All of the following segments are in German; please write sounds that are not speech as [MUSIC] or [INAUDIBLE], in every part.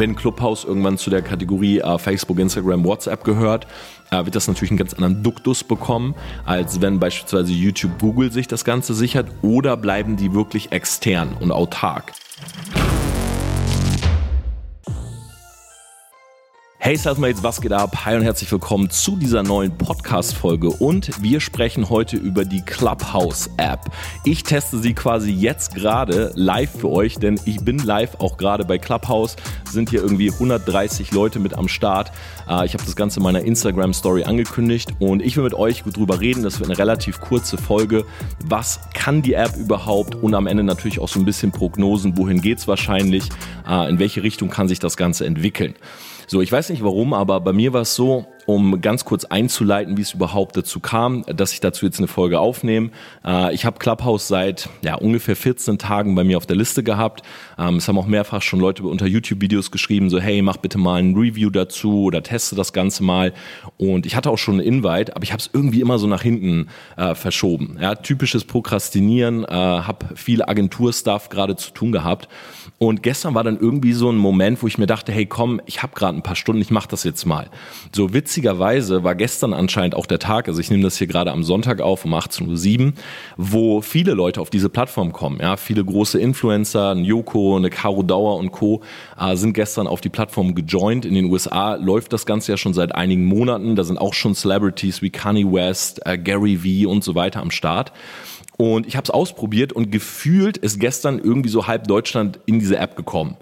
Wenn Clubhouse irgendwann zu der Kategorie äh, Facebook, Instagram, WhatsApp gehört, äh, wird das natürlich einen ganz anderen Duktus bekommen, als wenn beispielsweise YouTube, Google sich das Ganze sichert oder bleiben die wirklich extern und autark. Hey Selfmates, was geht ab? Hi und herzlich willkommen zu dieser neuen Podcast-Folge und wir sprechen heute über die Clubhouse-App. Ich teste sie quasi jetzt gerade live für euch, denn ich bin live auch gerade bei Clubhouse, sind hier irgendwie 130 Leute mit am Start. Äh, ich habe das Ganze in meiner Instagram-Story angekündigt und ich will mit euch gut drüber reden. Das wird eine relativ kurze Folge. Was kann die App überhaupt? Und am Ende natürlich auch so ein bisschen Prognosen, wohin geht's wahrscheinlich, äh, in welche Richtung kann sich das Ganze entwickeln. So, ich weiß nicht warum, aber bei mir war es so, um ganz kurz einzuleiten, wie es überhaupt dazu kam, dass ich dazu jetzt eine Folge aufnehme. Äh, ich habe Clubhouse seit ja, ungefähr 14 Tagen bei mir auf der Liste gehabt. Ähm, es haben auch mehrfach schon Leute unter YouTube-Videos geschrieben, so hey, mach bitte mal ein Review dazu oder teste das Ganze mal. Und ich hatte auch schon einen Invite, aber ich habe es irgendwie immer so nach hinten äh, verschoben. Ja, typisches Prokrastinieren, äh, habe viel Agenturstuff gerade zu tun gehabt. Und gestern war dann irgendwie so ein Moment, wo ich mir dachte, hey komm, ich habe gerade ein paar Stunden, ich mache das jetzt mal. So witzig witzigerweise war gestern anscheinend auch der Tag, also ich nehme das hier gerade am Sonntag auf um 18.07 Uhr, wo viele Leute auf diese Plattform kommen. Ja, viele große Influencer, ein Joko, eine Caro Dauer und Co. Äh, sind gestern auf die Plattform gejoint. In den USA läuft das Ganze ja schon seit einigen Monaten. Da sind auch schon Celebrities wie Kanye West, äh, Gary Vee und so weiter am Start. Und ich habe es ausprobiert und gefühlt ist gestern irgendwie so halb Deutschland in diese App gekommen.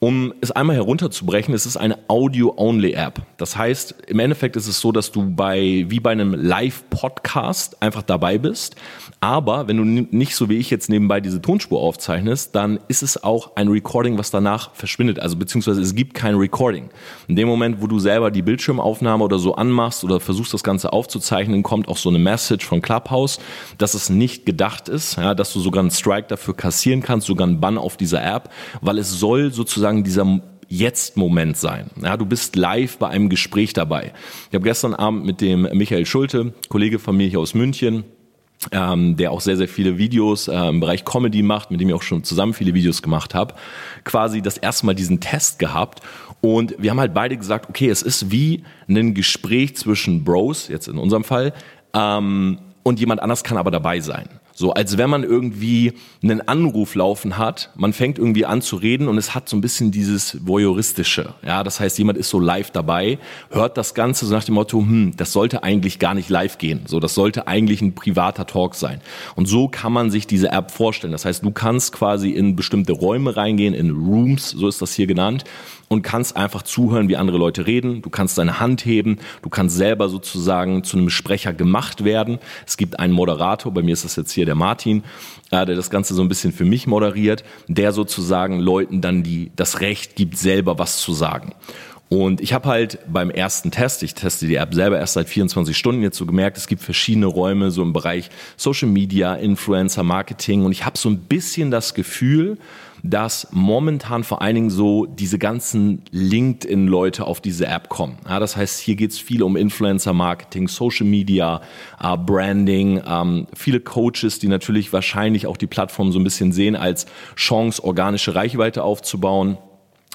Um es einmal herunterzubrechen, es ist eine Audio-Only-App. Das heißt, im Endeffekt ist es so, dass du bei, wie bei einem Live-Podcast einfach dabei bist. Aber wenn du nicht so wie ich jetzt nebenbei diese Tonspur aufzeichnest, dann ist es auch ein Recording, was danach verschwindet. Also beziehungsweise es gibt kein Recording. In dem Moment, wo du selber die Bildschirmaufnahme oder so anmachst oder versuchst das Ganze aufzuzeichnen, kommt auch so eine Message von Clubhouse, dass es nicht gedacht ist, ja, dass du sogar einen Strike dafür kassieren kannst, sogar einen Bann auf dieser App, weil es soll sozusagen sozusagen dieser Jetzt-Moment sein. Ja, du bist live bei einem Gespräch dabei. Ich habe gestern Abend mit dem Michael Schulte, Kollege von mir hier aus München, ähm, der auch sehr, sehr viele Videos äh, im Bereich Comedy macht, mit dem ich auch schon zusammen viele Videos gemacht habe, quasi das erste Mal diesen Test gehabt. Und wir haben halt beide gesagt, okay, es ist wie ein Gespräch zwischen Bros, jetzt in unserem Fall, ähm, und jemand anders kann aber dabei sein. So als wenn man irgendwie einen Anruf laufen hat, man fängt irgendwie an zu reden und es hat so ein bisschen dieses voyeuristische. Ja, das heißt, jemand ist so live dabei, hört das Ganze so nach dem Motto, hm, das sollte eigentlich gar nicht live gehen. So, das sollte eigentlich ein privater Talk sein. Und so kann man sich diese App vorstellen. Das heißt, du kannst quasi in bestimmte Räume reingehen, in Rooms, so ist das hier genannt und kannst einfach zuhören, wie andere Leute reden. Du kannst deine Hand heben. Du kannst selber sozusagen zu einem Sprecher gemacht werden. Es gibt einen Moderator. Bei mir ist das jetzt hier der Martin, äh, der das Ganze so ein bisschen für mich moderiert, der sozusagen Leuten dann die, das Recht gibt, selber was zu sagen. Und ich habe halt beim ersten Test, ich teste die App selber erst seit 24 Stunden jetzt so gemerkt, es gibt verschiedene Räume so im Bereich Social Media, Influencer, Marketing und ich habe so ein bisschen das Gefühl, dass momentan vor allen Dingen so diese ganzen LinkedIn-Leute auf diese App kommen. Ja, das heißt, hier geht es viel um Influencer-Marketing, Social Media, äh, Branding, ähm, viele Coaches, die natürlich wahrscheinlich auch die Plattform so ein bisschen sehen als Chance, organische Reichweite aufzubauen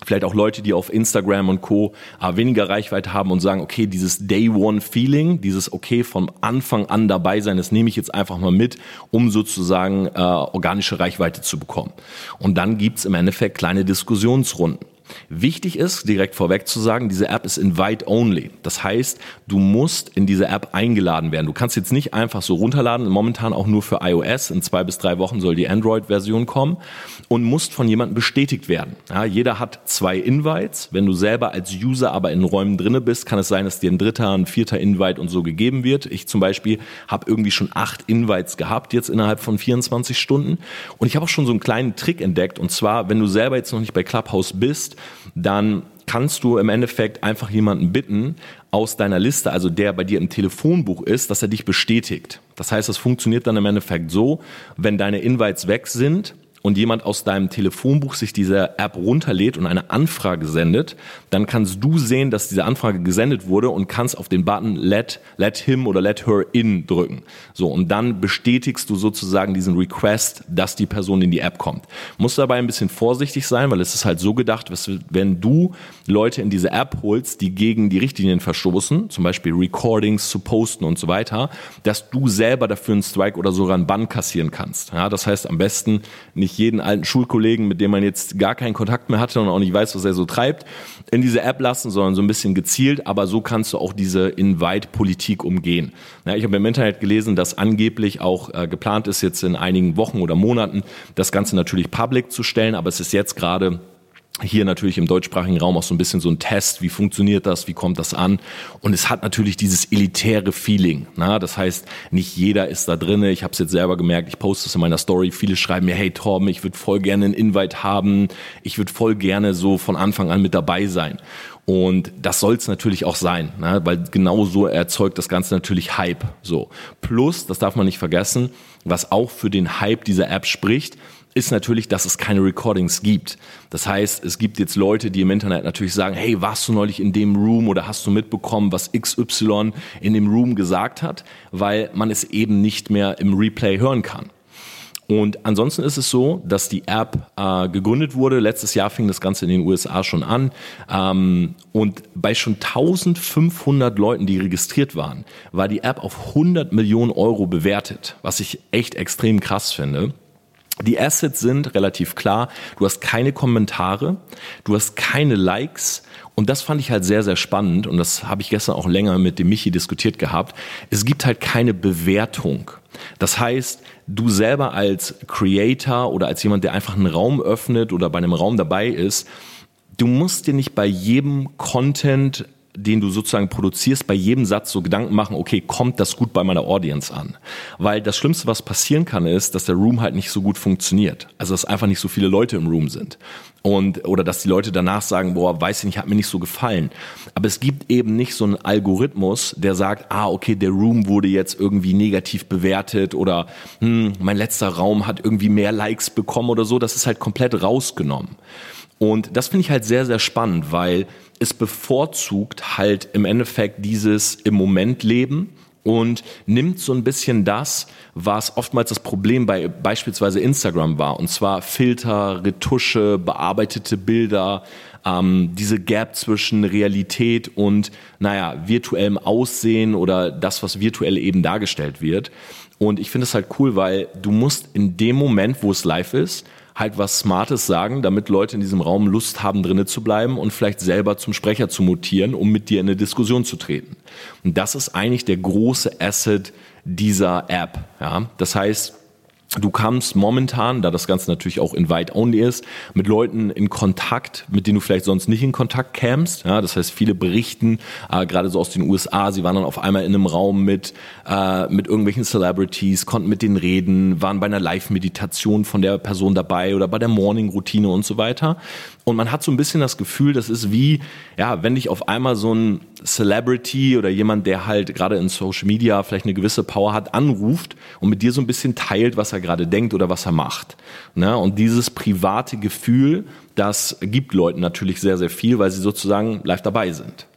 vielleicht auch Leute, die auf Instagram und Co. Äh, weniger Reichweite haben und sagen, okay, dieses Day One Feeling, dieses okay von Anfang an dabei sein, das nehme ich jetzt einfach mal mit, um sozusagen äh, organische Reichweite zu bekommen. Und dann gibt's im Endeffekt kleine Diskussionsrunden. Wichtig ist, direkt vorweg zu sagen, diese App ist invite only. Das heißt, du musst in diese App eingeladen werden. Du kannst jetzt nicht einfach so runterladen, momentan auch nur für iOS. In zwei bis drei Wochen soll die Android-Version kommen und musst von jemandem bestätigt werden. Ja, jeder hat zwei Invites. Wenn du selber als User aber in Räumen drinne bist, kann es sein, dass dir ein dritter, ein vierter Invite und so gegeben wird. Ich zum Beispiel habe irgendwie schon acht Invites gehabt jetzt innerhalb von 24 Stunden. Und ich habe auch schon so einen kleinen Trick entdeckt. Und zwar, wenn du selber jetzt noch nicht bei Clubhouse bist, dann kannst du im Endeffekt einfach jemanden bitten aus deiner Liste, also der bei dir im Telefonbuch ist, dass er dich bestätigt. Das heißt, es funktioniert dann im Endeffekt so, wenn deine Invites weg sind und jemand aus deinem Telefonbuch sich diese App runterlädt und eine Anfrage sendet, dann kannst du sehen, dass diese Anfrage gesendet wurde und kannst auf den Button let, let him oder let her in drücken. So, und dann bestätigst du sozusagen diesen Request, dass die Person in die App kommt. Muss dabei ein bisschen vorsichtig sein, weil es ist halt so gedacht, wenn du Leute in diese App holst, die gegen die Richtlinien verstoßen, zum Beispiel Recordings zu posten und so weiter, dass du selber dafür einen Strike oder sogar einen Bann kassieren kannst. Ja, das heißt am besten nicht jeden alten Schulkollegen, mit dem man jetzt gar keinen Kontakt mehr hatte und auch nicht weiß, was er so treibt, in diese App lassen, sondern so ein bisschen gezielt, aber so kannst du auch diese Invite-Politik umgehen. Ja, ich habe im Internet gelesen, dass angeblich auch äh, geplant ist, jetzt in einigen Wochen oder Monaten das Ganze natürlich public zu stellen, aber es ist jetzt gerade hier natürlich im deutschsprachigen Raum auch so ein bisschen so ein Test, wie funktioniert das, wie kommt das an und es hat natürlich dieses elitäre Feeling. Na? Das heißt, nicht jeder ist da drinne. Ich habe es jetzt selber gemerkt, ich poste es in meiner Story, viele schreiben mir, hey Torben, ich würde voll gerne einen Invite haben, ich würde voll gerne so von Anfang an mit dabei sein. Und das soll es natürlich auch sein, ne? weil genau so erzeugt das Ganze natürlich Hype. So. Plus, das darf man nicht vergessen, was auch für den Hype dieser App spricht, ist natürlich, dass es keine Recordings gibt. Das heißt, es gibt jetzt Leute, die im Internet natürlich sagen, hey, warst du neulich in dem Room oder hast du mitbekommen, was XY in dem Room gesagt hat, weil man es eben nicht mehr im Replay hören kann. Und ansonsten ist es so, dass die App äh, gegründet wurde. Letztes Jahr fing das Ganze in den USA schon an. Ähm, und bei schon 1500 Leuten, die registriert waren, war die App auf 100 Millionen Euro bewertet, was ich echt extrem krass finde. Die Assets sind relativ klar. Du hast keine Kommentare, du hast keine Likes. Und das fand ich halt sehr, sehr spannend. Und das habe ich gestern auch länger mit dem Michi diskutiert gehabt. Es gibt halt keine Bewertung. Das heißt, du selber als Creator oder als jemand, der einfach einen Raum öffnet oder bei einem Raum dabei ist, du musst dir nicht bei jedem Content den du sozusagen produzierst, bei jedem Satz so Gedanken machen, okay, kommt das gut bei meiner Audience an? Weil das Schlimmste, was passieren kann, ist, dass der Room halt nicht so gut funktioniert. Also, dass einfach nicht so viele Leute im Room sind. Und, oder dass die Leute danach sagen, boah, weiß ich nicht, hat mir nicht so gefallen. Aber es gibt eben nicht so einen Algorithmus, der sagt, ah, okay, der Room wurde jetzt irgendwie negativ bewertet oder hm, mein letzter Raum hat irgendwie mehr Likes bekommen oder so. Das ist halt komplett rausgenommen. Und das finde ich halt sehr, sehr spannend, weil es bevorzugt halt im Endeffekt dieses im Moment Leben und nimmt so ein bisschen das, was oftmals das Problem bei beispielsweise Instagram war, und zwar Filter, Retusche, bearbeitete Bilder, ähm, diese Gap zwischen Realität und, naja, virtuellem Aussehen oder das, was virtuell eben dargestellt wird. Und ich finde es halt cool, weil du musst in dem Moment, wo es live ist, halt was Smartes sagen, damit Leute in diesem Raum Lust haben, drinnen zu bleiben und vielleicht selber zum Sprecher zu mutieren, um mit dir in eine Diskussion zu treten. Und das ist eigentlich der große Asset dieser App. Ja? Das heißt, Du kamst momentan, da das Ganze natürlich auch invite-only ist, mit Leuten in Kontakt, mit denen du vielleicht sonst nicht in Kontakt kämst. Ja, das heißt, viele berichten, äh, gerade so aus den USA, sie waren dann auf einmal in einem Raum mit, äh, mit irgendwelchen Celebrities, konnten mit denen reden, waren bei einer Live-Meditation von der Person dabei oder bei der Morning-Routine und so weiter. Und man hat so ein bisschen das Gefühl, das ist wie, ja, wenn dich auf einmal so ein Celebrity oder jemand, der halt gerade in Social Media vielleicht eine gewisse Power hat, anruft und mit dir so ein bisschen teilt, was er gerade denkt oder was er macht. Ne? Und dieses private Gefühl, das gibt Leuten natürlich sehr, sehr viel, weil sie sozusagen live dabei sind.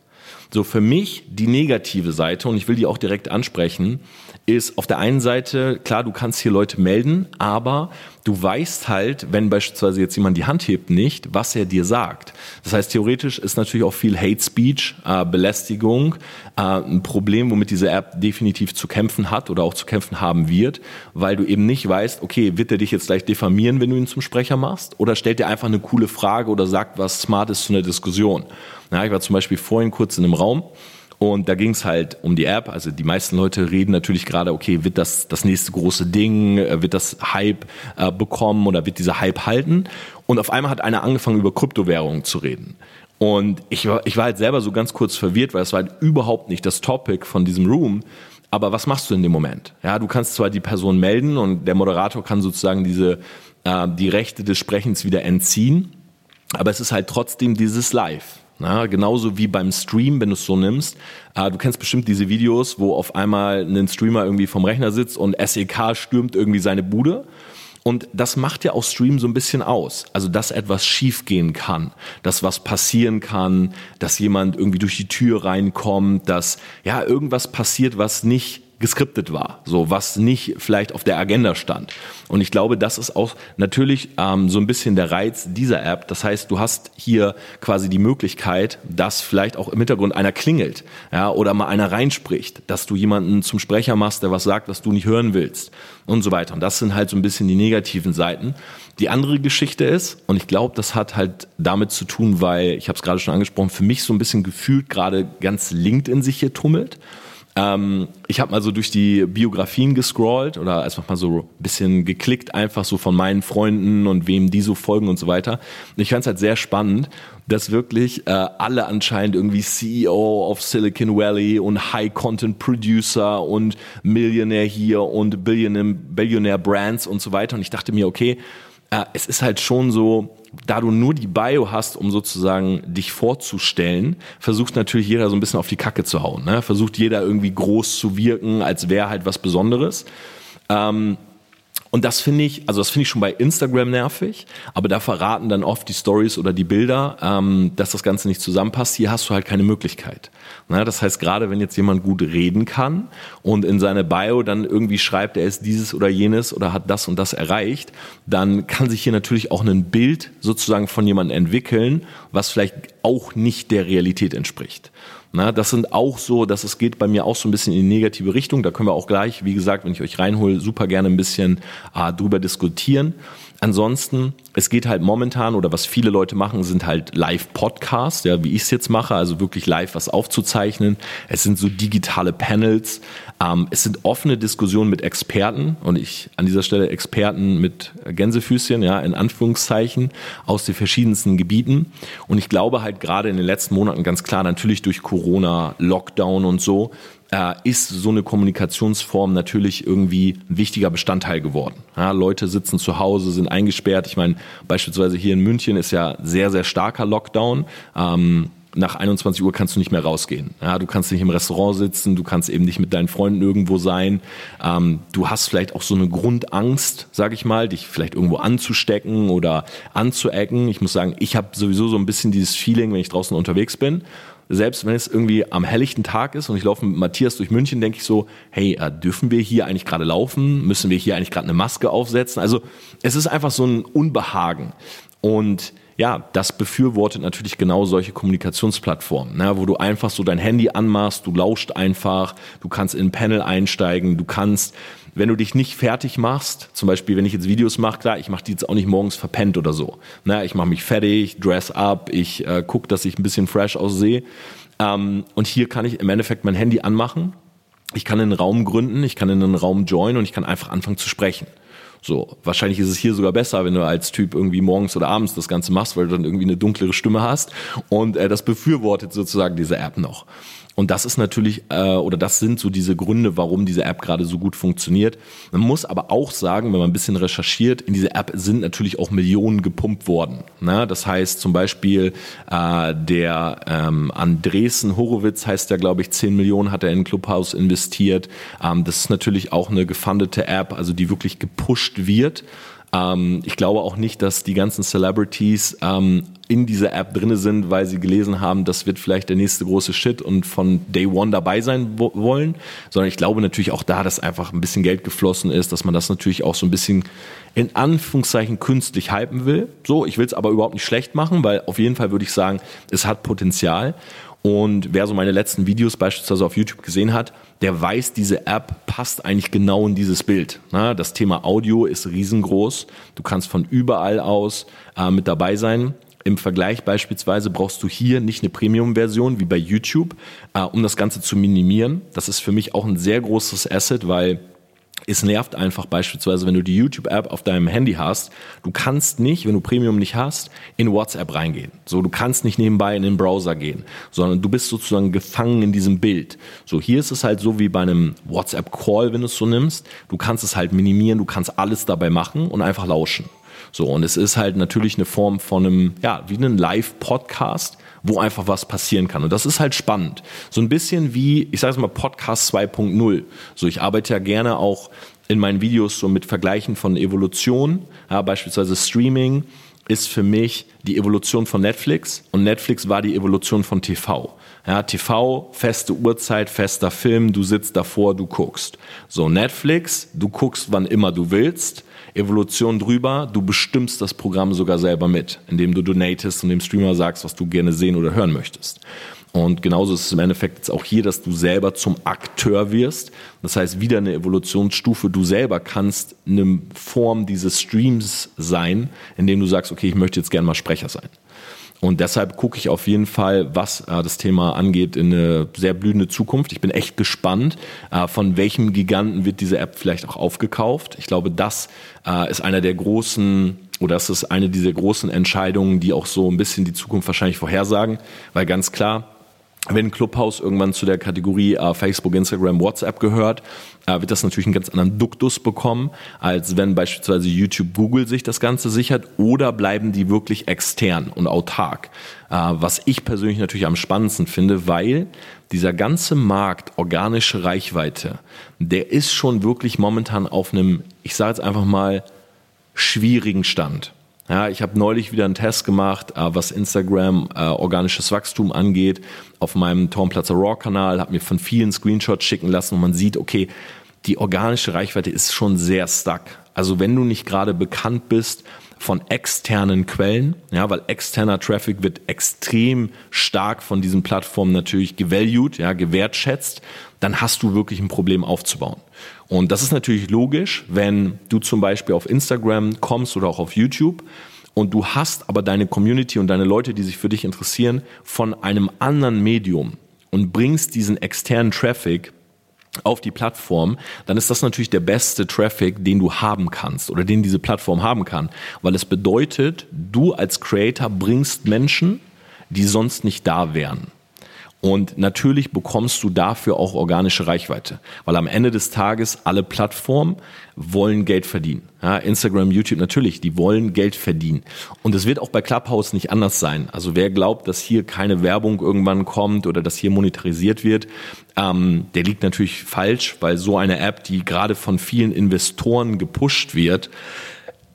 So für mich die negative Seite, und ich will die auch direkt ansprechen, ist auf der einen Seite, klar, du kannst hier Leute melden, aber du weißt halt, wenn beispielsweise jetzt jemand die Hand hebt, nicht, was er dir sagt. Das heißt, theoretisch ist natürlich auch viel Hate Speech, äh, Belästigung äh, ein Problem, womit diese App definitiv zu kämpfen hat oder auch zu kämpfen haben wird, weil du eben nicht weißt, okay, wird er dich jetzt gleich diffamieren, wenn du ihn zum Sprecher machst, oder stellt dir einfach eine coole Frage oder sagt was Smartes zu einer Diskussion. Ja, ich war zum Beispiel vorhin kurz in einem Raum, und da ging es halt um die App. Also die meisten Leute reden natürlich gerade, okay, wird das das nächste große Ding, äh, wird das Hype äh, bekommen oder wird dieser Hype halten? Und auf einmal hat einer angefangen, über Kryptowährungen zu reden. Und ich war, ich war halt selber so ganz kurz verwirrt, weil es war halt überhaupt nicht das Topic von diesem Room. Aber was machst du in dem Moment? Ja, du kannst zwar die Person melden und der Moderator kann sozusagen diese, äh, die Rechte des Sprechens wieder entziehen, aber es ist halt trotzdem dieses Live. Na, genauso wie beim Stream, wenn du es so nimmst. Äh, du kennst bestimmt diese Videos, wo auf einmal ein Streamer irgendwie vom Rechner sitzt und SEK stürmt irgendwie seine Bude. Und das macht ja auch Stream so ein bisschen aus. Also, dass etwas schiefgehen kann, dass was passieren kann, dass jemand irgendwie durch die Tür reinkommt, dass ja irgendwas passiert, was nicht geskriptet war, so was nicht vielleicht auf der Agenda stand. Und ich glaube, das ist auch natürlich ähm, so ein bisschen der Reiz dieser App. Das heißt, du hast hier quasi die Möglichkeit, dass vielleicht auch im Hintergrund einer klingelt, ja, oder mal einer reinspricht, dass du jemanden zum Sprecher machst, der was sagt, was du nicht hören willst und so weiter. Und das sind halt so ein bisschen die negativen Seiten. Die andere Geschichte ist, und ich glaube, das hat halt damit zu tun, weil ich habe es gerade schon angesprochen, für mich so ein bisschen gefühlt gerade ganz LinkedIn sich hier tummelt. Ähm, ich habe mal so durch die Biografien gescrollt oder einfach mal so ein bisschen geklickt, einfach so von meinen Freunden und wem die so folgen und so weiter. Und ich fand es halt sehr spannend, dass wirklich äh, alle anscheinend irgendwie CEO of Silicon Valley und High Content Producer und Millionär hier und Billionaire, Billionaire Brands und so weiter. Und ich dachte mir, okay, äh, es ist halt schon so, da du nur die Bio hast, um sozusagen dich vorzustellen, versucht natürlich jeder so ein bisschen auf die Kacke zu hauen. Ne? Versucht jeder irgendwie groß zu wirken, als wäre halt was Besonderes. Ähm, und das finde ich, also das finde ich schon bei Instagram nervig, aber da verraten dann oft die Stories oder die Bilder, ähm, dass das Ganze nicht zusammenpasst. Hier hast du halt keine Möglichkeit. Na, das heißt, gerade wenn jetzt jemand gut reden kann und in seine Bio dann irgendwie schreibt, er ist dieses oder jenes oder hat das und das erreicht, dann kann sich hier natürlich auch ein Bild sozusagen von jemandem entwickeln, was vielleicht auch nicht der Realität entspricht. Na, das sind auch so, dass es geht bei mir auch so ein bisschen in die negative Richtung. Da können wir auch gleich, wie gesagt, wenn ich euch reinhole, super gerne ein bisschen äh, drüber diskutieren. Ansonsten, es geht halt momentan oder was viele Leute machen, sind halt Live-Podcasts, ja, wie ich es jetzt mache, also wirklich live was aufzuzeichnen. Es sind so digitale Panels. Ähm, es sind offene Diskussionen mit Experten und ich an dieser Stelle Experten mit Gänsefüßchen, ja, in Anführungszeichen, aus den verschiedensten Gebieten. Und ich glaube halt gerade in den letzten Monaten ganz klar, natürlich durch Corona, Lockdown und so, äh, ist so eine Kommunikationsform natürlich irgendwie ein wichtiger Bestandteil geworden. Ja, Leute sitzen zu Hause, sind eingesperrt. Ich meine, beispielsweise hier in München ist ja sehr, sehr starker Lockdown. Ähm, nach 21 Uhr kannst du nicht mehr rausgehen. Ja, du kannst nicht im Restaurant sitzen, du kannst eben nicht mit deinen Freunden irgendwo sein. Ähm, du hast vielleicht auch so eine Grundangst, sag ich mal, dich vielleicht irgendwo anzustecken oder anzuecken. Ich muss sagen, ich habe sowieso so ein bisschen dieses Feeling, wenn ich draußen unterwegs bin selbst wenn es irgendwie am helllichten Tag ist und ich laufe mit Matthias durch München, denke ich so, hey, äh, dürfen wir hier eigentlich gerade laufen? Müssen wir hier eigentlich gerade eine Maske aufsetzen? Also es ist einfach so ein Unbehagen. Und ja, das befürwortet natürlich genau solche Kommunikationsplattformen, ne, wo du einfach so dein Handy anmachst, du lauscht einfach, du kannst in ein Panel einsteigen, du kannst wenn du dich nicht fertig machst, zum Beispiel, wenn ich jetzt Videos mache, klar, ich mache die jetzt auch nicht morgens verpennt oder so. Na, ich mache mich fertig, dress up, ich äh, gucke, dass ich ein bisschen fresh aussehe. Ähm, und hier kann ich im Endeffekt mein Handy anmachen. Ich kann einen Raum gründen, ich kann in einen Raum joinen und ich kann einfach anfangen zu sprechen. So, wahrscheinlich ist es hier sogar besser, wenn du als Typ irgendwie morgens oder abends das Ganze machst, weil du dann irgendwie eine dunklere Stimme hast. Und äh, das befürwortet sozusagen diese App noch. Und das ist natürlich, äh, oder das sind so diese Gründe, warum diese App gerade so gut funktioniert. Man muss aber auch sagen, wenn man ein bisschen recherchiert, in diese App sind natürlich auch Millionen gepumpt worden. Ne? Das heißt zum Beispiel, äh, der ähm, Andresen Horowitz heißt der, glaube ich, 10 Millionen hat er in Clubhouse investiert. Ähm, das ist natürlich auch eine gefundete App, also die wirklich gepusht wird. Ähm, ich glaube auch nicht, dass die ganzen Celebrities ähm, in dieser App drinne sind, weil sie gelesen haben, das wird vielleicht der nächste große Shit und von Day One dabei sein wollen, sondern ich glaube natürlich auch da, dass einfach ein bisschen Geld geflossen ist, dass man das natürlich auch so ein bisschen in Anführungszeichen künstlich hypen will. So, ich will es aber überhaupt nicht schlecht machen, weil auf jeden Fall würde ich sagen, es hat Potenzial. Und wer so meine letzten Videos beispielsweise auf YouTube gesehen hat, der weiß, diese App passt eigentlich genau in dieses Bild. Das Thema Audio ist riesengroß. Du kannst von überall aus äh, mit dabei sein. Im Vergleich beispielsweise brauchst du hier nicht eine Premium-Version wie bei YouTube, äh, um das Ganze zu minimieren. Das ist für mich auch ein sehr großes Asset, weil es nervt einfach beispielsweise, wenn du die YouTube-App auf deinem Handy hast. Du kannst nicht, wenn du Premium nicht hast, in WhatsApp reingehen. So, du kannst nicht nebenbei in den Browser gehen, sondern du bist sozusagen gefangen in diesem Bild. So, hier ist es halt so wie bei einem WhatsApp-Call, wenn du es so nimmst. Du kannst es halt minimieren, du kannst alles dabei machen und einfach lauschen. So, und es ist halt natürlich eine Form von einem, ja, wie einem Live-Podcast, wo einfach was passieren kann. Und das ist halt spannend. So ein bisschen wie, ich sage es mal, Podcast 2.0. So, ich arbeite ja gerne auch in meinen Videos so mit Vergleichen von Evolution, ja, beispielsweise Streaming ist für mich die Evolution von Netflix und Netflix war die Evolution von TV. Ja, TV, feste Uhrzeit, fester Film, du sitzt davor, du guckst. So, Netflix, du guckst, wann immer du willst. Evolution drüber, du bestimmst das Programm sogar selber mit, indem du donatest und dem Streamer sagst, was du gerne sehen oder hören möchtest. Und genauso ist es im Endeffekt jetzt auch hier, dass du selber zum Akteur wirst. Das heißt, wieder eine Evolutionsstufe. Du selber kannst eine Form dieses Streams sein, indem du sagst, okay, ich möchte jetzt gerne mal Sprecher sein. Und deshalb gucke ich auf jeden Fall, was äh, das Thema angeht, in eine sehr blühende Zukunft. Ich bin echt gespannt, äh, von welchem Giganten wird diese App vielleicht auch aufgekauft. Ich glaube, das äh, ist einer der großen oder das ist eine dieser großen Entscheidungen, die auch so ein bisschen die Zukunft wahrscheinlich vorhersagen, weil ganz klar, wenn Clubhouse irgendwann zu der Kategorie äh, Facebook, Instagram, WhatsApp gehört, äh, wird das natürlich einen ganz anderen Duktus bekommen, als wenn beispielsweise YouTube, Google sich das Ganze sichert oder bleiben die wirklich extern und autark. Äh, was ich persönlich natürlich am spannendsten finde, weil dieser ganze Markt organische Reichweite, der ist schon wirklich momentan auf einem, ich sage jetzt einfach mal, schwierigen Stand. Ja, ich habe neulich wieder einen Test gemacht, äh, was Instagram äh, organisches Wachstum angeht, auf meinem Tormplatzer Raw-Kanal, habe mir von vielen Screenshots schicken lassen und man sieht, okay, die organische Reichweite ist schon sehr stuck. Also wenn du nicht gerade bekannt bist von externen Quellen, ja, weil externer Traffic wird extrem stark von diesen Plattformen natürlich gevalued, ja, gewertschätzt, dann hast du wirklich ein Problem aufzubauen. Und das ist natürlich logisch, wenn du zum Beispiel auf Instagram kommst oder auch auf YouTube und du hast aber deine Community und deine Leute, die sich für dich interessieren, von einem anderen Medium und bringst diesen externen Traffic auf die Plattform, dann ist das natürlich der beste Traffic, den du haben kannst oder den diese Plattform haben kann, weil es bedeutet, du als Creator bringst Menschen, die sonst nicht da wären. Und natürlich bekommst du dafür auch organische Reichweite, weil am Ende des Tages alle Plattformen wollen Geld verdienen. Ja, Instagram, YouTube natürlich, die wollen Geld verdienen. Und es wird auch bei Clubhouse nicht anders sein. Also wer glaubt, dass hier keine Werbung irgendwann kommt oder dass hier monetarisiert wird, ähm, der liegt natürlich falsch, weil so eine App, die gerade von vielen Investoren gepusht wird,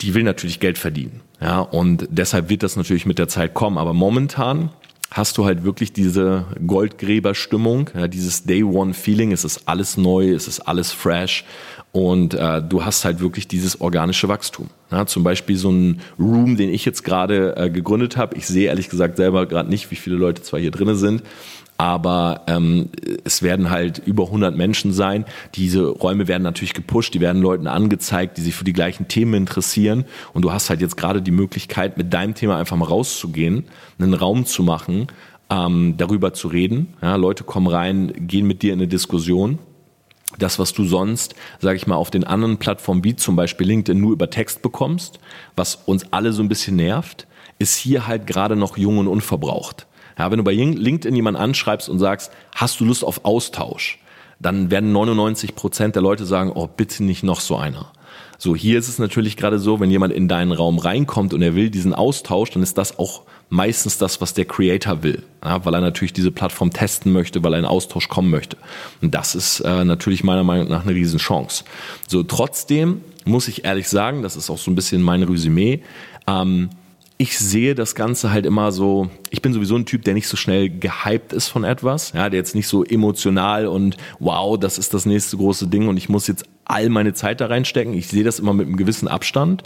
die will natürlich Geld verdienen. Ja, und deshalb wird das natürlich mit der Zeit kommen. Aber momentan hast du halt wirklich diese Goldgräberstimmung, ja, dieses Day-One-Feeling, es ist alles neu, es ist alles fresh und äh, du hast halt wirklich dieses organische Wachstum. Ja, zum Beispiel so ein Room, den ich jetzt gerade äh, gegründet habe. Ich sehe ehrlich gesagt selber gerade nicht, wie viele Leute zwar hier drinnen sind, aber ähm, es werden halt über 100 Menschen sein. Diese Räume werden natürlich gepusht, die werden Leuten angezeigt, die sich für die gleichen Themen interessieren. Und du hast halt jetzt gerade die Möglichkeit, mit deinem Thema einfach mal rauszugehen, einen Raum zu machen, ähm, darüber zu reden. Ja, Leute kommen rein, gehen mit dir in eine Diskussion das, was du sonst, sage ich mal, auf den anderen Plattformen wie zum Beispiel LinkedIn nur über Text bekommst, was uns alle so ein bisschen nervt, ist hier halt gerade noch jung und unverbraucht. Ja, wenn du bei LinkedIn jemanden anschreibst und sagst, hast du Lust auf Austausch, dann werden 99 Prozent der Leute sagen, oh, bitte nicht noch so einer. So, hier ist es natürlich gerade so, wenn jemand in deinen Raum reinkommt und er will diesen Austausch, dann ist das auch meistens das, was der Creator will, ja, weil er natürlich diese Plattform testen möchte, weil er in Austausch kommen möchte. Und das ist äh, natürlich meiner Meinung nach eine Riesenchance. So, trotzdem muss ich ehrlich sagen, das ist auch so ein bisschen mein Resümee, ähm, ich sehe das Ganze halt immer so, ich bin sowieso ein Typ, der nicht so schnell gehypt ist von etwas, ja, der jetzt nicht so emotional und wow, das ist das nächste große Ding und ich muss jetzt all meine Zeit da reinstecken. Ich sehe das immer mit einem gewissen Abstand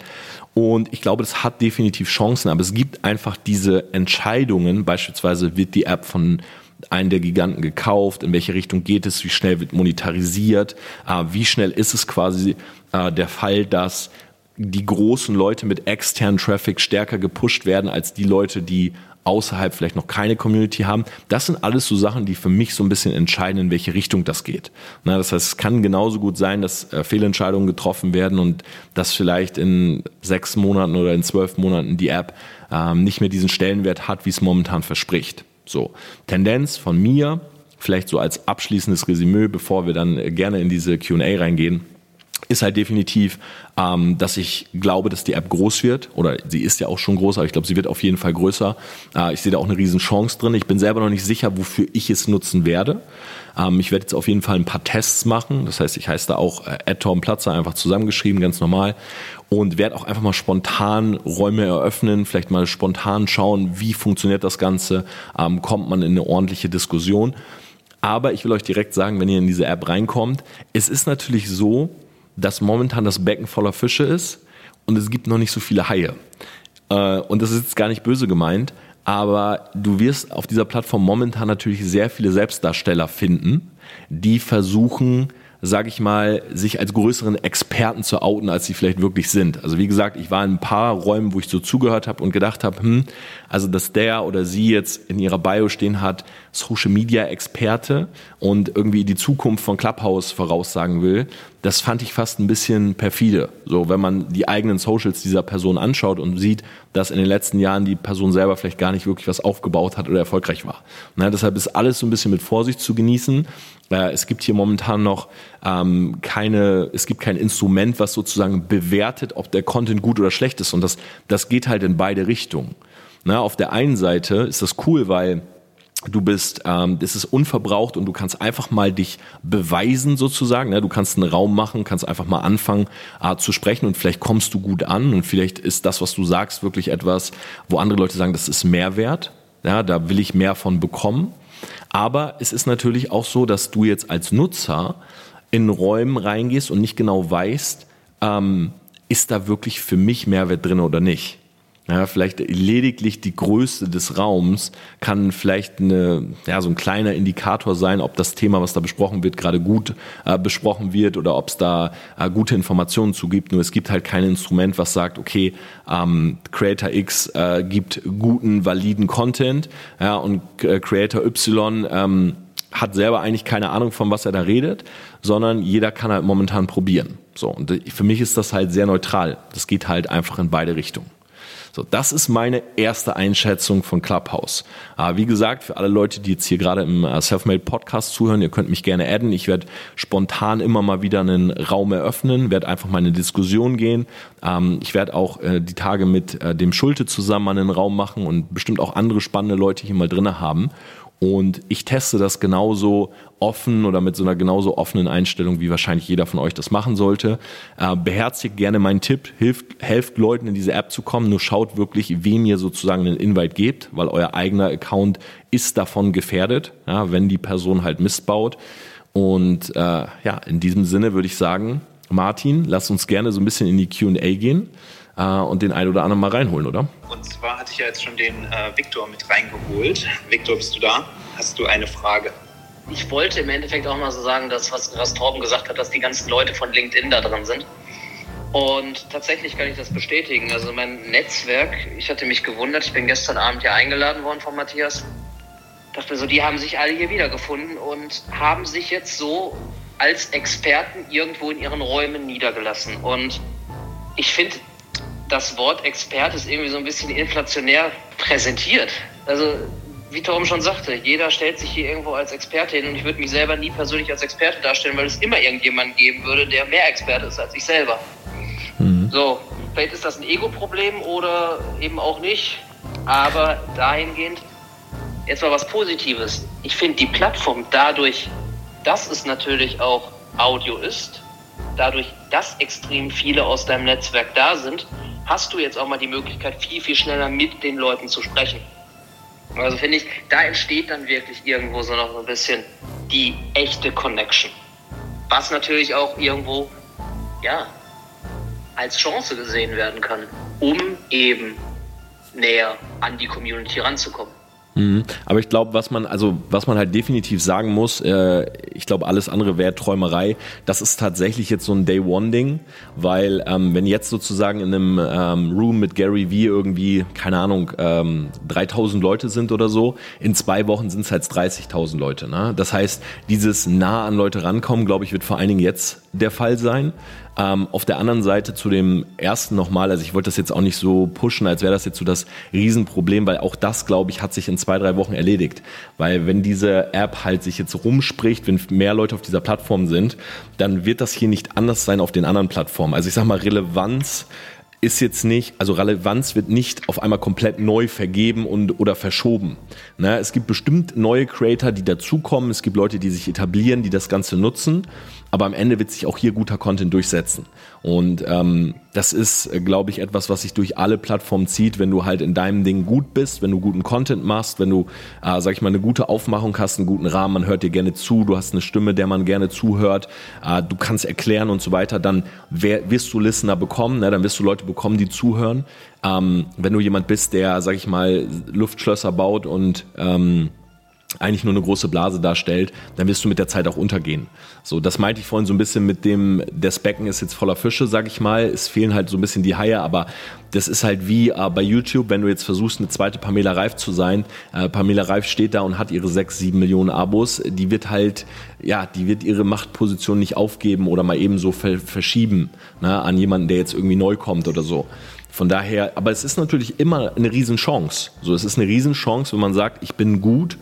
und ich glaube, das hat definitiv Chancen, aber es gibt einfach diese Entscheidungen, beispielsweise wird die App von einen der Giganten gekauft, in welche Richtung geht es, wie schnell wird monetarisiert, äh, wie schnell ist es quasi äh, der Fall, dass die großen Leute mit externen Traffic stärker gepusht werden als die Leute, die außerhalb vielleicht noch keine Community haben. Das sind alles so Sachen, die für mich so ein bisschen entscheiden, in welche Richtung das geht. Na, das heißt, es kann genauso gut sein, dass äh, Fehlentscheidungen getroffen werden und dass vielleicht in sechs Monaten oder in zwölf Monaten die App ähm, nicht mehr diesen Stellenwert hat, wie es momentan verspricht. So, Tendenz von mir, vielleicht so als abschließendes Resümee, bevor wir dann gerne in diese Q&A reingehen ist halt definitiv, ähm, dass ich glaube, dass die App groß wird. Oder sie ist ja auch schon groß, aber ich glaube, sie wird auf jeden Fall größer. Äh, ich sehe da auch eine riesen Chance drin. Ich bin selber noch nicht sicher, wofür ich es nutzen werde. Ähm, ich werde jetzt auf jeden Fall ein paar Tests machen. Das heißt, ich heiße da auch äh, Tom Platzer, einfach zusammengeschrieben, ganz normal. Und werde auch einfach mal spontan Räume eröffnen, vielleicht mal spontan schauen, wie funktioniert das Ganze, ähm, kommt man in eine ordentliche Diskussion. Aber ich will euch direkt sagen, wenn ihr in diese App reinkommt, es ist natürlich so, dass momentan das Becken voller Fische ist und es gibt noch nicht so viele Haie. Äh, und das ist jetzt gar nicht böse gemeint, aber du wirst auf dieser Plattform momentan natürlich sehr viele Selbstdarsteller finden, die versuchen, sage ich mal, sich als größeren Experten zu outen, als sie vielleicht wirklich sind. Also wie gesagt, ich war in ein paar Räumen, wo ich so zugehört habe und gedacht habe, hm, also dass der oder sie jetzt in ihrer Bio stehen hat, Social Media Experte und irgendwie die Zukunft von Clubhouse voraussagen will, das fand ich fast ein bisschen perfide. So, wenn man die eigenen Socials dieser Person anschaut und sieht, dass in den letzten Jahren die Person selber vielleicht gar nicht wirklich was aufgebaut hat oder erfolgreich war. Na, deshalb ist alles so ein bisschen mit Vorsicht zu genießen. Äh, es gibt hier momentan noch ähm, keine, es gibt kein Instrument, was sozusagen bewertet, ob der Content gut oder schlecht ist. Und das, das geht halt in beide Richtungen. Na, auf der einen Seite ist das cool, weil du bist, ähm, das ist unverbraucht und du kannst einfach mal dich beweisen sozusagen. Ne? Du kannst einen Raum machen, kannst einfach mal anfangen äh, zu sprechen und vielleicht kommst du gut an und vielleicht ist das, was du sagst, wirklich etwas, wo andere Leute sagen, das ist Mehrwert. Ja, da will ich mehr von bekommen. Aber es ist natürlich auch so, dass du jetzt als Nutzer in Räumen reingehst und nicht genau weißt, ähm, ist da wirklich für mich Mehrwert drin oder nicht. Ja, vielleicht lediglich die Größe des Raums kann vielleicht eine, ja, so ein kleiner Indikator sein, ob das Thema, was da besprochen wird, gerade gut äh, besprochen wird oder ob es da äh, gute Informationen zu gibt. Nur es gibt halt kein Instrument, was sagt, okay, ähm, Creator X äh, gibt guten, validen Content ja, und äh, Creator Y ähm, hat selber eigentlich keine Ahnung, von was er da redet, sondern jeder kann halt momentan probieren. So, und für mich ist das halt sehr neutral. Das geht halt einfach in beide Richtungen. So, das ist meine erste Einschätzung von Clubhouse. Aber wie gesagt, für alle Leute, die jetzt hier gerade im äh, Selfmade Podcast zuhören, ihr könnt mich gerne adden. Ich werde spontan immer mal wieder einen Raum eröffnen, werde einfach mal in eine Diskussion gehen. Ähm, ich werde auch äh, die Tage mit äh, dem Schulte zusammen einen Raum machen und bestimmt auch andere spannende Leute hier mal drinne haben. Und ich teste das genauso offen oder mit so einer genauso offenen Einstellung, wie wahrscheinlich jeder von euch das machen sollte. Äh, beherzigt gerne meinen Tipp, hilft, helft Leuten in diese App zu kommen, nur schaut wirklich, wem ihr sozusagen einen Invite gebt, weil euer eigener Account ist davon gefährdet, ja, wenn die Person halt Mist baut. Und äh, ja, in diesem Sinne würde ich sagen, Martin, lass uns gerne so ein bisschen in die QA gehen äh, und den einen oder anderen mal reinholen, oder? Und zwar hatte ich ja jetzt schon den äh, Viktor mit reingeholt. Viktor, bist du da? Hast du eine Frage? Ich wollte im Endeffekt auch mal so sagen, dass was, was Torben gesagt hat, dass die ganzen Leute von LinkedIn da drin sind. Und tatsächlich kann ich das bestätigen. Also mein Netzwerk, ich hatte mich gewundert, ich bin gestern Abend hier eingeladen worden von Matthias. Dachte so, die haben sich alle hier wiedergefunden und haben sich jetzt so als Experten irgendwo in ihren Räumen niedergelassen. Und ich finde, das Wort Experte ist irgendwie so ein bisschen inflationär präsentiert. Also, wie Tom schon sagte, jeder stellt sich hier irgendwo als Experte hin und ich würde mich selber nie persönlich als Experte darstellen, weil es immer irgendjemanden geben würde, der mehr Experte ist als ich selber. Mhm. So, vielleicht ist das ein Ego-Problem oder eben auch nicht, aber dahingehend jetzt mal was Positives. Ich finde die Plattform dadurch, dass es natürlich auch Audio ist, dadurch, dass extrem viele aus deinem Netzwerk da sind, hast du jetzt auch mal die Möglichkeit, viel, viel schneller mit den Leuten zu sprechen. Also finde ich, da entsteht dann wirklich irgendwo so noch ein bisschen die echte Connection. Was natürlich auch irgendwo, ja, als Chance gesehen werden kann, um eben näher an die Community ranzukommen. Mhm. Aber ich glaube, was man, also was man halt definitiv sagen muss, äh, ich glaube, alles andere wäre Träumerei. Das ist tatsächlich jetzt so ein Day-One-Ding, weil ähm, wenn jetzt sozusagen in einem ähm, Room mit Gary V irgendwie, keine Ahnung, ähm, 3000 Leute sind oder so, in zwei Wochen sind es halt 30.000 Leute. Ne? Das heißt, dieses nah an Leute rankommen, glaube ich, wird vor allen Dingen jetzt der Fall sein. Ähm, auf der anderen Seite zu dem ersten nochmal, also ich wollte das jetzt auch nicht so pushen, als wäre das jetzt so das Riesenproblem, weil auch das, glaube ich, hat sich in zwei, drei Wochen erledigt. Weil wenn diese App halt sich jetzt rumspricht, wenn mehr Leute auf dieser Plattform sind, dann wird das hier nicht anders sein auf den anderen Plattformen. Also ich sag mal, Relevanz ist jetzt nicht, also Relevanz wird nicht auf einmal komplett neu vergeben und oder verschoben. Ne? Es gibt bestimmt neue Creator, die dazukommen, es gibt Leute, die sich etablieren, die das Ganze nutzen, aber am Ende wird sich auch hier guter Content durchsetzen. Und ähm, das ist, glaube ich, etwas, was sich durch alle Plattformen zieht, wenn du halt in deinem Ding gut bist, wenn du guten Content machst, wenn du, äh, sag ich mal, eine gute Aufmachung hast, einen guten Rahmen, man hört dir gerne zu, du hast eine Stimme, der man gerne zuhört, äh, du kannst erklären und so weiter, dann wer, wirst du Listener bekommen, ne? dann wirst du Leute bekommen, die zuhören. Ähm, wenn du jemand bist, der, sag ich mal, Luftschlösser baut und ähm, eigentlich nur eine große Blase darstellt, dann wirst du mit der Zeit auch untergehen. So, das meinte ich vorhin so ein bisschen mit dem, das Becken ist jetzt voller Fische, sag ich mal. Es fehlen halt so ein bisschen die Haie, aber das ist halt wie äh, bei YouTube, wenn du jetzt versuchst, eine zweite Pamela Reif zu sein. Äh, Pamela Reif steht da und hat ihre sechs, sieben Millionen Abos. Die wird halt, ja, die wird ihre Machtposition nicht aufgeben oder mal eben so verschieben ne, an jemanden, der jetzt irgendwie neu kommt oder so. Von daher, aber es ist natürlich immer eine Riesenchance. So, es ist eine Riesenchance, wenn man sagt, ich bin gut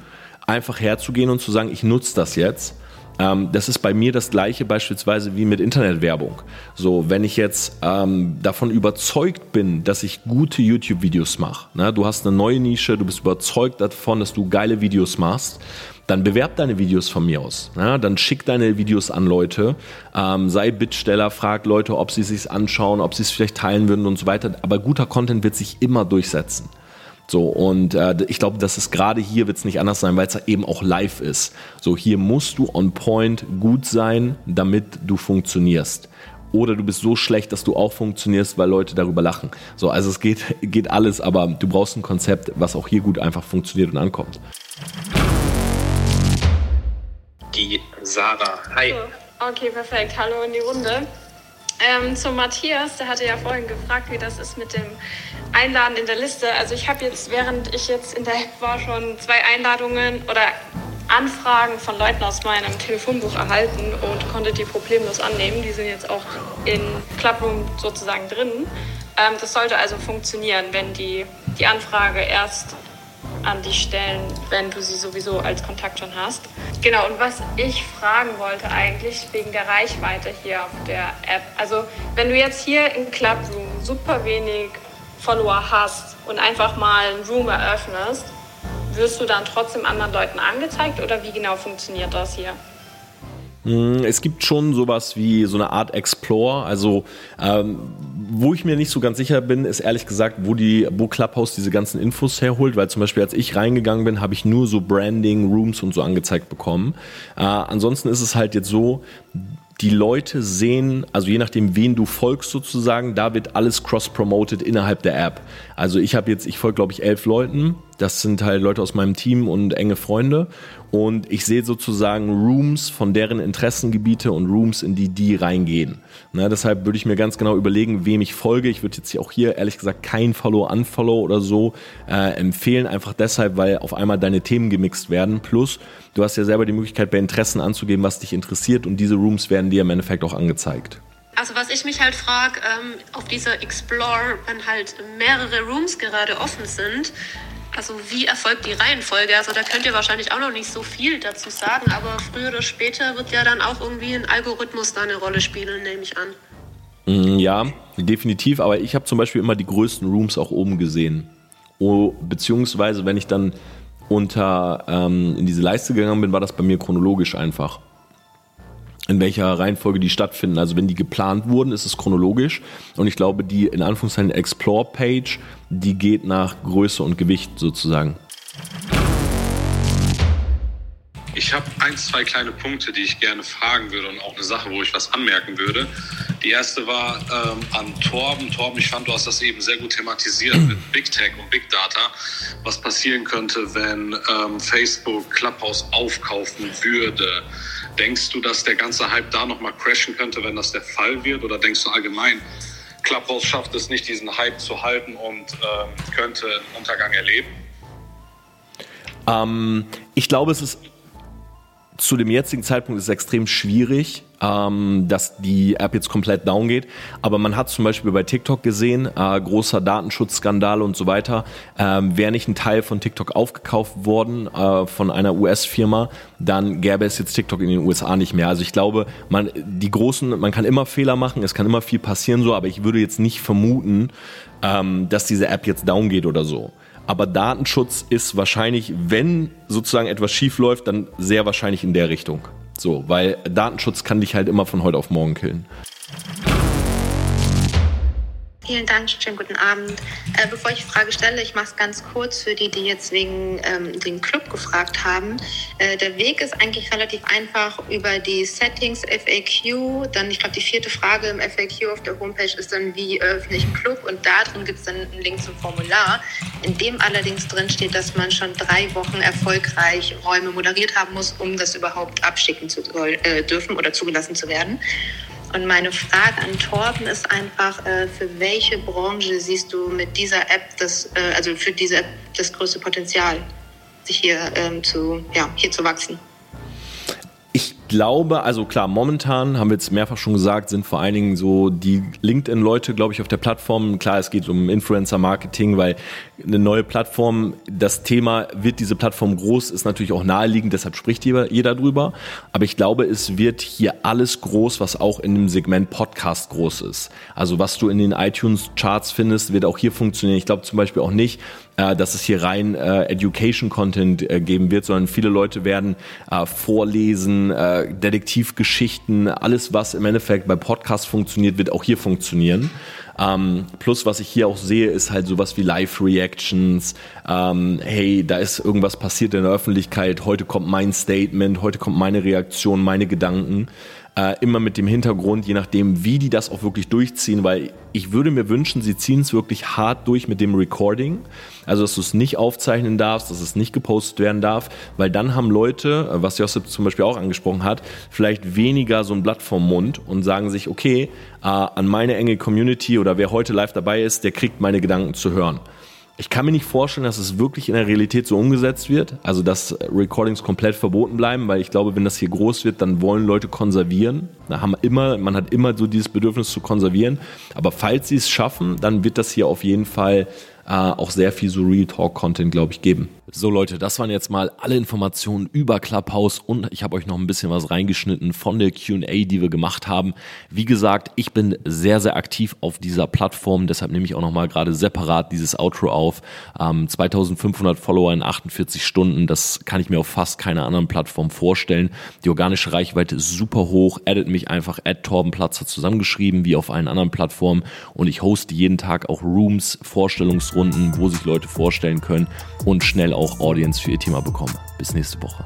einfach herzugehen und zu sagen, ich nutze das jetzt. Ähm, das ist bei mir das gleiche beispielsweise wie mit Internetwerbung. So, wenn ich jetzt ähm, davon überzeugt bin, dass ich gute YouTube-Videos mache, ne? du hast eine neue Nische, du bist überzeugt davon, dass du geile Videos machst, dann bewerb deine Videos von mir aus. Ne? Dann schick deine Videos an Leute, ähm, sei Bittsteller, frag Leute, ob sie es sich anschauen, ob sie es vielleicht teilen würden und so weiter. Aber guter Content wird sich immer durchsetzen. So, und äh, ich glaube, dass es gerade hier wird es nicht anders sein, weil es eben auch live ist. So, hier musst du on point gut sein, damit du funktionierst. Oder du bist so schlecht, dass du auch funktionierst, weil Leute darüber lachen. So, also es geht, [LAUGHS] geht alles, aber du brauchst ein Konzept, was auch hier gut einfach funktioniert und ankommt. Die Sarah. Hi. Okay, perfekt. Hallo in die Runde. Ähm, zum Matthias, der hatte ja vorhin gefragt, wie das ist mit dem Einladen in der Liste. Also ich habe jetzt, während ich jetzt in der App war, schon zwei Einladungen oder Anfragen von Leuten aus meinem Telefonbuch erhalten und konnte die problemlos annehmen. Die sind jetzt auch in Clubroom sozusagen drin. Ähm, das sollte also funktionieren, wenn die, die Anfrage erst an dich stellen, wenn du sie sowieso als Kontakt schon hast. Genau, und was ich fragen wollte eigentlich wegen der Reichweite hier auf der App. Also wenn du jetzt hier im Clubroom super wenig Follower hast und einfach mal einen Room eröffnest, wirst du dann trotzdem anderen Leuten angezeigt oder wie genau funktioniert das hier? Hm, es gibt schon sowas wie so eine Art Explore. Also ähm, wo ich mir nicht so ganz sicher bin, ist ehrlich gesagt, wo die, wo Clubhouse diese ganzen Infos herholt, weil zum Beispiel als ich reingegangen bin, habe ich nur so Branding, Rooms und so angezeigt bekommen. Äh, ansonsten ist es halt jetzt so, die Leute sehen, also je nachdem, wen du folgst sozusagen, da wird alles cross-promoted innerhalb der App. Also ich habe jetzt, ich folge glaube ich elf Leuten. Das sind halt Leute aus meinem Team und enge Freunde. Und ich sehe sozusagen Rooms von deren Interessengebiete und Rooms, in die die reingehen. Na, deshalb würde ich mir ganz genau überlegen, wem ich folge. Ich würde jetzt auch hier ehrlich gesagt kein Follow, Unfollow oder so äh, empfehlen. Einfach deshalb, weil auf einmal deine Themen gemixt werden. Plus, du hast ja selber die Möglichkeit, bei Interessen anzugeben, was dich interessiert. Und diese Rooms werden dir im Endeffekt auch angezeigt. Also was ich mich halt frage, ähm, auf dieser Explore, wenn halt mehrere Rooms gerade offen sind, also wie erfolgt die Reihenfolge? Also da könnt ihr wahrscheinlich auch noch nicht so viel dazu sagen, aber früher oder später wird ja dann auch irgendwie ein Algorithmus da eine Rolle spielen, nehme ich an. Mm, ja, definitiv, aber ich habe zum Beispiel immer die größten Rooms auch oben gesehen. Oh, beziehungsweise, wenn ich dann unter ähm, in diese Leiste gegangen bin, war das bei mir chronologisch einfach in welcher Reihenfolge die stattfinden. Also wenn die geplant wurden, ist es chronologisch. Und ich glaube, die in Anführungszeichen Explore-Page, die geht nach Größe und Gewicht sozusagen. Ich habe ein, zwei kleine Punkte, die ich gerne fragen würde und auch eine Sache, wo ich was anmerken würde. Die erste war ähm, an Torben. Torben, ich fand, du hast das eben sehr gut thematisiert mit [CLEARS THROAT] Big Tech und Big Data, was passieren könnte, wenn ähm, Facebook Clubhouse aufkaufen würde. Denkst du, dass der ganze Hype da nochmal crashen könnte, wenn das der Fall wird? Oder denkst du allgemein, Clubhouse schafft es nicht, diesen Hype zu halten und ähm, könnte einen Untergang erleben? Ähm, ich glaube, es ist zu dem jetzigen Zeitpunkt ist es extrem schwierig, ähm, dass die App jetzt komplett down geht. Aber man hat zum Beispiel bei TikTok gesehen, äh, großer Datenschutzskandal und so weiter. Ähm, Wäre nicht ein Teil von TikTok aufgekauft worden äh, von einer US-Firma, dann gäbe es jetzt TikTok in den USA nicht mehr. Also ich glaube, man die großen, man kann immer Fehler machen, es kann immer viel passieren so, aber ich würde jetzt nicht vermuten, ähm, dass diese App jetzt down geht oder so. Aber Datenschutz ist wahrscheinlich, wenn sozusagen etwas schief läuft, dann sehr wahrscheinlich in der Richtung. So, weil Datenschutz kann dich halt immer von heute auf morgen killen. Vielen Dank, schönen guten Abend. Äh, bevor ich die Frage stelle, ich mache es ganz kurz für die, die jetzt wegen ähm, dem Club gefragt haben. Äh, der Weg ist eigentlich relativ einfach über die Settings FAQ. Dann, ich glaube, die vierte Frage im FAQ auf der Homepage ist dann, wie öffne ich einen Club? Und da drin gibt es dann einen Link zum Formular, in dem allerdings drin steht, dass man schon drei Wochen erfolgreich Räume moderiert haben muss, um das überhaupt abschicken zu äh, dürfen oder zugelassen zu werden. Und meine Frage an Torben ist einfach, äh, für welche Branche siehst du mit dieser App das, äh, also für diese App das größte Potenzial, sich hier ähm, zu, ja, hier zu wachsen? Glaube, also klar, momentan haben wir jetzt mehrfach schon gesagt, sind vor allen Dingen so die LinkedIn-Leute, glaube ich, auf der Plattform. Klar, es geht um Influencer-Marketing, weil eine neue Plattform, das Thema, wird diese Plattform groß, ist natürlich auch naheliegend, deshalb spricht jeder, jeder drüber. Aber ich glaube, es wird hier alles groß, was auch in dem Segment Podcast groß ist. Also was du in den iTunes-Charts findest, wird auch hier funktionieren. Ich glaube zum Beispiel auch nicht, äh, dass es hier rein äh, Education-Content äh, geben wird, sondern viele Leute werden vorlesen, Detektivgeschichten, alles, was im Endeffekt bei Podcasts funktioniert, wird auch hier funktionieren. Ähm, plus, was ich hier auch sehe, ist halt sowas wie Live-Reactions. Ähm, hey, da ist irgendwas passiert in der Öffentlichkeit. Heute kommt mein Statement, heute kommt meine Reaktion, meine Gedanken äh, immer mit dem Hintergrund, je nachdem, wie die das auch wirklich durchziehen, weil ich würde mir wünschen, sie ziehen es wirklich hart durch mit dem Recording. Also, dass du es nicht aufzeichnen darfst, dass es nicht gepostet werden darf, weil dann haben Leute, äh, was Josip zum Beispiel auch angesprochen hat, vielleicht weniger so ein Blatt vom Mund und sagen sich, okay, äh, an meine enge Community oder wer heute live dabei ist, der kriegt meine Gedanken zu hören. Ich kann mir nicht vorstellen, dass es wirklich in der Realität so umgesetzt wird, also dass Recordings komplett verboten bleiben, weil ich glaube, wenn das hier groß wird, dann wollen Leute konservieren. Da haben immer, man hat immer so dieses Bedürfnis zu konservieren. Aber falls sie es schaffen, dann wird das hier auf jeden Fall äh, auch sehr viel so Real Talk Content, glaube ich, geben. So Leute, das waren jetzt mal alle Informationen über Clubhouse und ich habe euch noch ein bisschen was reingeschnitten von der Q&A, die wir gemacht haben. Wie gesagt, ich bin sehr, sehr aktiv auf dieser Plattform, deshalb nehme ich auch nochmal gerade separat dieses Outro auf. Ähm, 2500 Follower in 48 Stunden, das kann ich mir auf fast keiner anderen Plattform vorstellen. Die organische Reichweite ist super hoch, addet mich einfach, add Torben Platzer zusammengeschrieben, wie auf allen anderen Plattformen und ich hoste jeden Tag auch Rooms, Vorstellungsrunden, wo sich Leute vorstellen können und schnell auch Audience für ihr Thema bekommen. Bis nächste Woche.